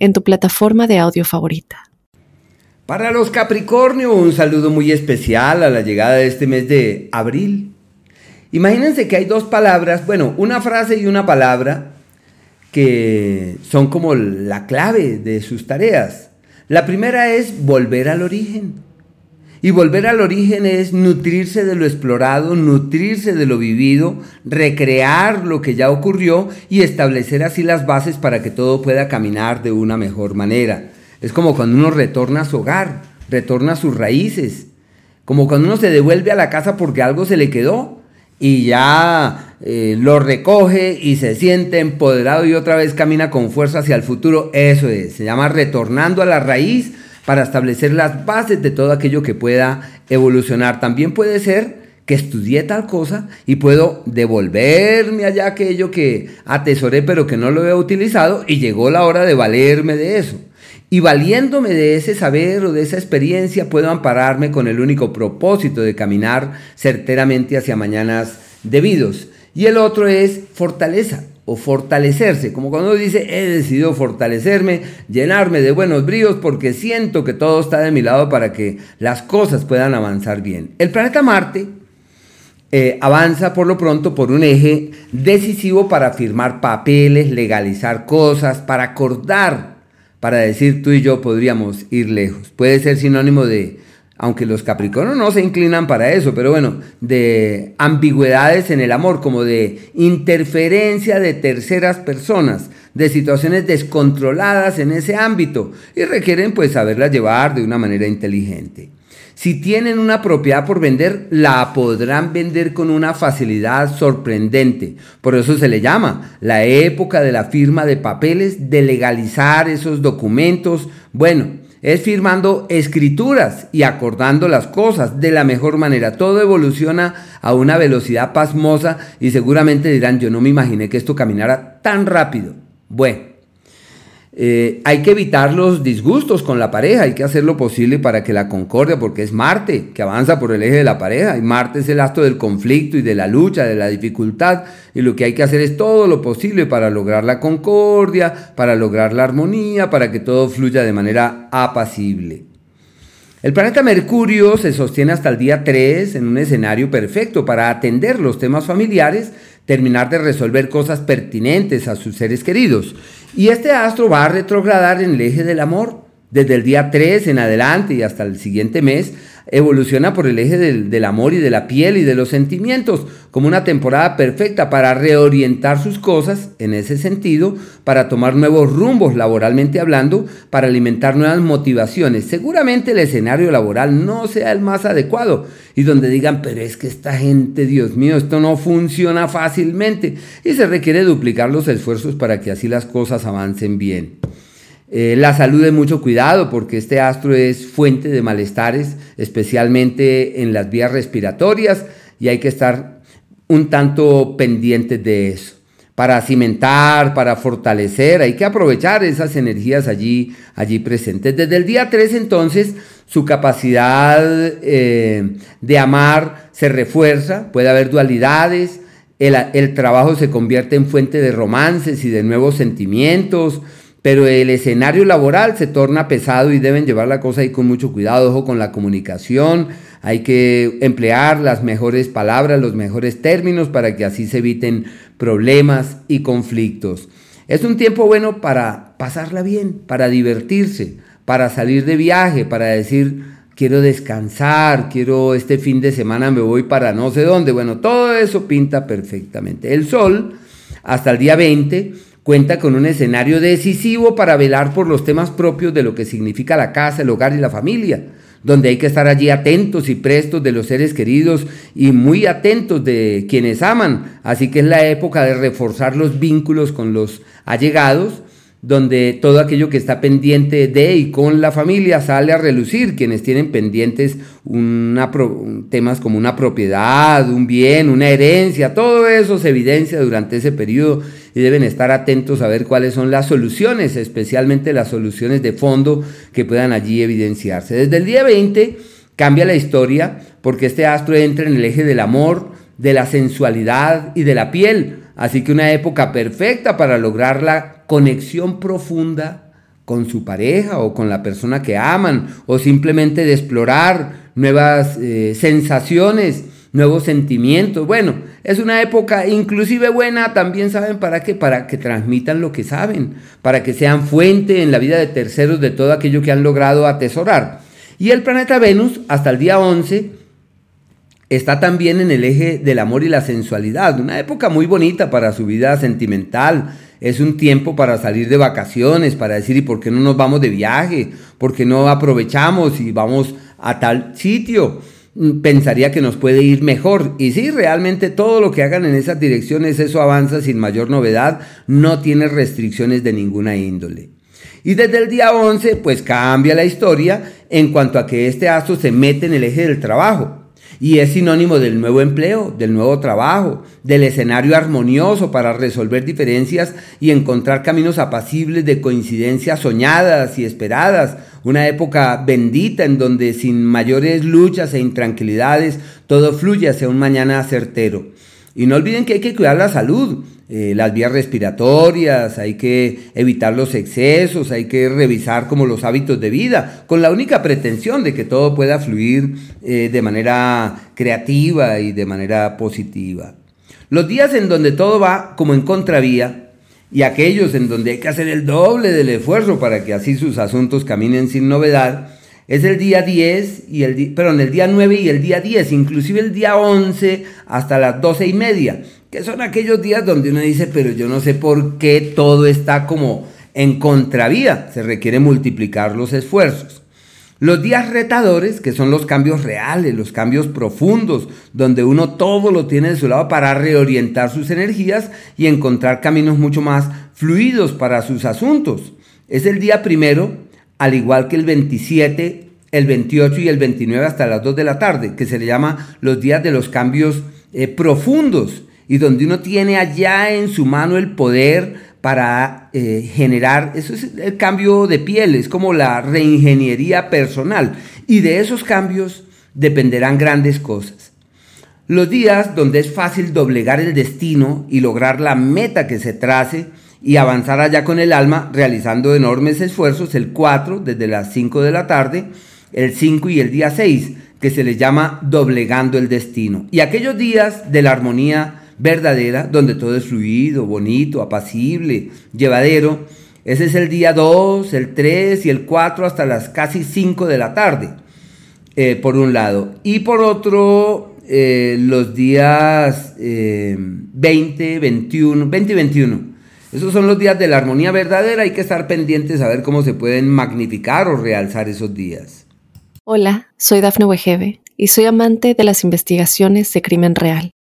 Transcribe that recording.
en tu plataforma de audio favorita. Para los Capricornio, un saludo muy especial a la llegada de este mes de abril. Imagínense que hay dos palabras, bueno, una frase y una palabra que son como la clave de sus tareas. La primera es volver al origen. Y volver al origen es nutrirse de lo explorado, nutrirse de lo vivido, recrear lo que ya ocurrió y establecer así las bases para que todo pueda caminar de una mejor manera. Es como cuando uno retorna a su hogar, retorna a sus raíces, como cuando uno se devuelve a la casa porque algo se le quedó y ya eh, lo recoge y se siente empoderado y otra vez camina con fuerza hacia el futuro. Eso es, se llama retornando a la raíz para establecer las bases de todo aquello que pueda evolucionar. También puede ser que estudié tal cosa y puedo devolverme allá aquello que atesoré pero que no lo he utilizado y llegó la hora de valerme de eso. Y valiéndome de ese saber o de esa experiencia puedo ampararme con el único propósito de caminar certeramente hacia mañanas debidos. Y el otro es fortaleza o fortalecerse, como cuando dice, he decidido fortalecerme, llenarme de buenos bríos porque siento que todo está de mi lado para que las cosas puedan avanzar bien. El planeta Marte eh, avanza por lo pronto por un eje decisivo para firmar papeles, legalizar cosas, para acordar, para decir tú y yo podríamos ir lejos. Puede ser sinónimo de aunque los Capricornios no se inclinan para eso, pero bueno, de ambigüedades en el amor, como de interferencia de terceras personas, de situaciones descontroladas en ese ámbito y requieren pues saberlas llevar de una manera inteligente. Si tienen una propiedad por vender, la podrán vender con una facilidad sorprendente. Por eso se le llama la época de la firma de papeles, de legalizar esos documentos. Bueno, es firmando escrituras y acordando las cosas de la mejor manera. Todo evoluciona a una velocidad pasmosa y seguramente dirán, yo no me imaginé que esto caminara tan rápido. Bueno, eh, hay que evitar los disgustos con la pareja, hay que hacer lo posible para que la concordia, porque es Marte que avanza por el eje de la pareja, y Marte es el astro del conflicto y de la lucha, de la dificultad, y lo que hay que hacer es todo lo posible para lograr la concordia, para lograr la armonía, para que todo fluya de manera apacible. El planeta Mercurio se sostiene hasta el día 3 en un escenario perfecto para atender los temas familiares, terminar de resolver cosas pertinentes a sus seres queridos. Y este astro va a retrogradar en el eje del amor desde el día 3 en adelante y hasta el siguiente mes evoluciona por el eje del, amor y de la piel y de los sentimientos, como una temporada perfecta para reorientar sus cosas en ese sentido, para tomar nuevos rumbos laboralmente hablando, para alimentar nuevas motivaciones. Seguramente el escenario laboral no sea el más adecuado y donde digan, pero es que esta gente, Dios mío, esto no funciona fácilmente y se requiere duplicar los esfuerzos para que así las cosas avancen bien. Eh, la salud de mucho cuidado porque este astro es fuente de malestares, especialmente en las vías respiratorias y hay que estar un tanto pendientes de eso. Para cimentar, para fortalecer, hay que aprovechar esas energías allí, allí presentes. Desde el día 3 entonces su capacidad eh, de amar se refuerza, puede haber dualidades, el, el trabajo se convierte en fuente de romances y de nuevos sentimientos, pero el escenario laboral se torna pesado y deben llevar la cosa ahí con mucho cuidado, ojo con la comunicación, hay que emplear las mejores palabras, los mejores términos para que así se eviten problemas y conflictos. Es un tiempo bueno para pasarla bien, para divertirse, para salir de viaje, para decir, quiero descansar, quiero este fin de semana me voy para no sé dónde. Bueno, todo eso pinta perfectamente. El sol, hasta el día 20, Cuenta con un escenario decisivo para velar por los temas propios de lo que significa la casa, el hogar y la familia, donde hay que estar allí atentos y prestos de los seres queridos y muy atentos de quienes aman. Así que es la época de reforzar los vínculos con los allegados, donde todo aquello que está pendiente de y con la familia sale a relucir, quienes tienen pendientes una temas como una propiedad, un bien, una herencia, todo eso se evidencia durante ese periodo y deben estar atentos a ver cuáles son las soluciones, especialmente las soluciones de fondo que puedan allí evidenciarse. Desde el día 20 cambia la historia porque este astro entra en el eje del amor, de la sensualidad y de la piel, así que una época perfecta para lograr la conexión profunda con su pareja o con la persona que aman, o simplemente de explorar nuevas eh, sensaciones, nuevos sentimientos. Bueno, es una época inclusive buena, también saben para qué, para que transmitan lo que saben, para que sean fuente en la vida de terceros de todo aquello que han logrado atesorar. Y el planeta Venus, hasta el día 11, está también en el eje del amor y la sensualidad, una época muy bonita para su vida sentimental, es un tiempo para salir de vacaciones, para decir, ¿y por qué no nos vamos de viaje? ¿Por qué no aprovechamos y vamos a tal sitio? Mm, pensaría que nos puede ir mejor. Y sí, realmente todo lo que hagan en esas direcciones, eso avanza sin mayor novedad, no tiene restricciones de ninguna índole. Y desde el día 11, pues cambia la historia en cuanto a que este astro se mete en el eje del trabajo y es sinónimo del nuevo empleo, del nuevo trabajo, del escenario armonioso para resolver diferencias y encontrar caminos apacibles de coincidencias soñadas y esperadas, una época bendita en donde sin mayores luchas e intranquilidades todo fluye hacia un mañana certero. Y no olviden que hay que cuidar la salud, eh, las vías respiratorias, hay que evitar los excesos, hay que revisar como los hábitos de vida, con la única pretensión de que todo pueda fluir eh, de manera creativa y de manera positiva. Los días en donde todo va como en contravía y aquellos en donde hay que hacer el doble del esfuerzo para que así sus asuntos caminen sin novedad, es el día 10 y el el día 9 y el día 10, inclusive el día 11 hasta las 12 y media que son aquellos días donde uno dice, pero yo no sé por qué todo está como en contravía, se requiere multiplicar los esfuerzos. Los días retadores, que son los cambios reales, los cambios profundos, donde uno todo lo tiene de su lado para reorientar sus energías y encontrar caminos mucho más fluidos para sus asuntos. Es el día primero, al igual que el 27, el 28 y el 29 hasta las 2 de la tarde, que se le llama los días de los cambios eh, profundos y donde uno tiene allá en su mano el poder para eh, generar, eso es el cambio de piel, es como la reingeniería personal. Y de esos cambios dependerán grandes cosas. Los días donde es fácil doblegar el destino y lograr la meta que se trace y avanzar allá con el alma realizando enormes esfuerzos, el 4 desde las 5 de la tarde, el 5 y el día 6, que se les llama doblegando el destino. Y aquellos días de la armonía verdadera, donde todo es fluido, bonito, apacible, llevadero. Ese es el día 2, el 3 y el 4 hasta las casi 5 de la tarde, eh, por un lado. Y por otro, eh, los días 20, 21, 20 y 21. Esos son los días de la armonía verdadera. Hay que estar pendientes a ver cómo se pueden magnificar o realzar esos días. Hola, soy Dafne Wegebe y soy amante de las investigaciones de crimen real.